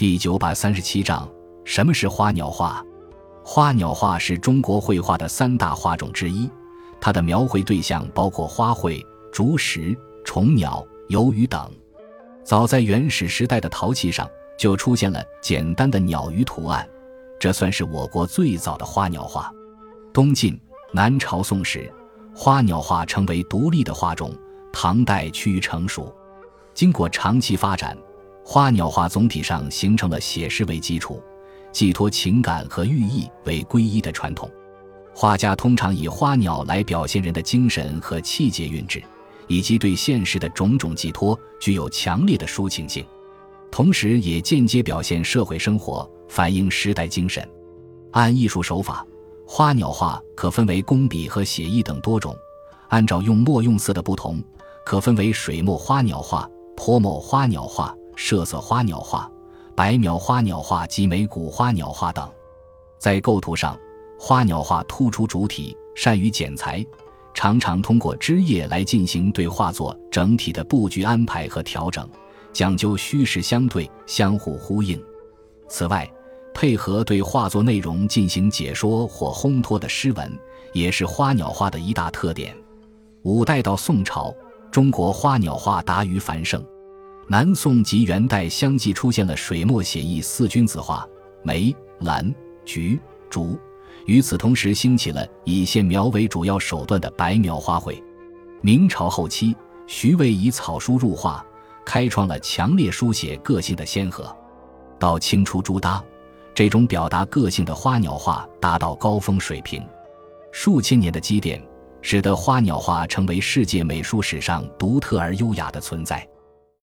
第九百三十七章：什么是花鸟画？花鸟画是中国绘画的三大画种之一，它的描绘对象包括花卉、竹石、虫鸟、游鱼等。早在原始时代的陶器上就出现了简单的鸟鱼图案，这算是我国最早的花鸟画。东晋、南朝宋时，花鸟画成为独立的画种，唐代趋于成熟。经过长期发展，花鸟画总体上形成了写实为基础。寄托情感和寓意为归一的传统，画家通常以花鸟来表现人的精神和气节韵致，以及对现实的种种寄托，具有强烈的抒情性，同时也间接表现社会生活，反映时代精神。按艺术手法，花鸟画可分为工笔和写意等多种。按照用墨用色的不同，可分为水墨花鸟画、泼墨花鸟画、设色花鸟画。白描花鸟画及眉骨花鸟画等，在构图上，花鸟画突出主体，善于剪裁，常常通过枝叶来进行对画作整体的布局安排和调整，讲究虚实相对、相互呼应。此外，配合对画作内容进行解说或烘托的诗文，也是花鸟画的一大特点。五代到宋朝，中国花鸟画达于繁盛。南宋及元代相继出现了水墨写意四君子画，梅、兰、菊、竹。与此同时，兴起了以线描为主要手段的白描花卉。明朝后期，徐渭以草书入画，开创了强烈书写个性的先河。到清初朱耷，这种表达个性的花鸟画达到高峰水平。数千年的积淀，使得花鸟画成为世界美术史上独特而优雅的存在。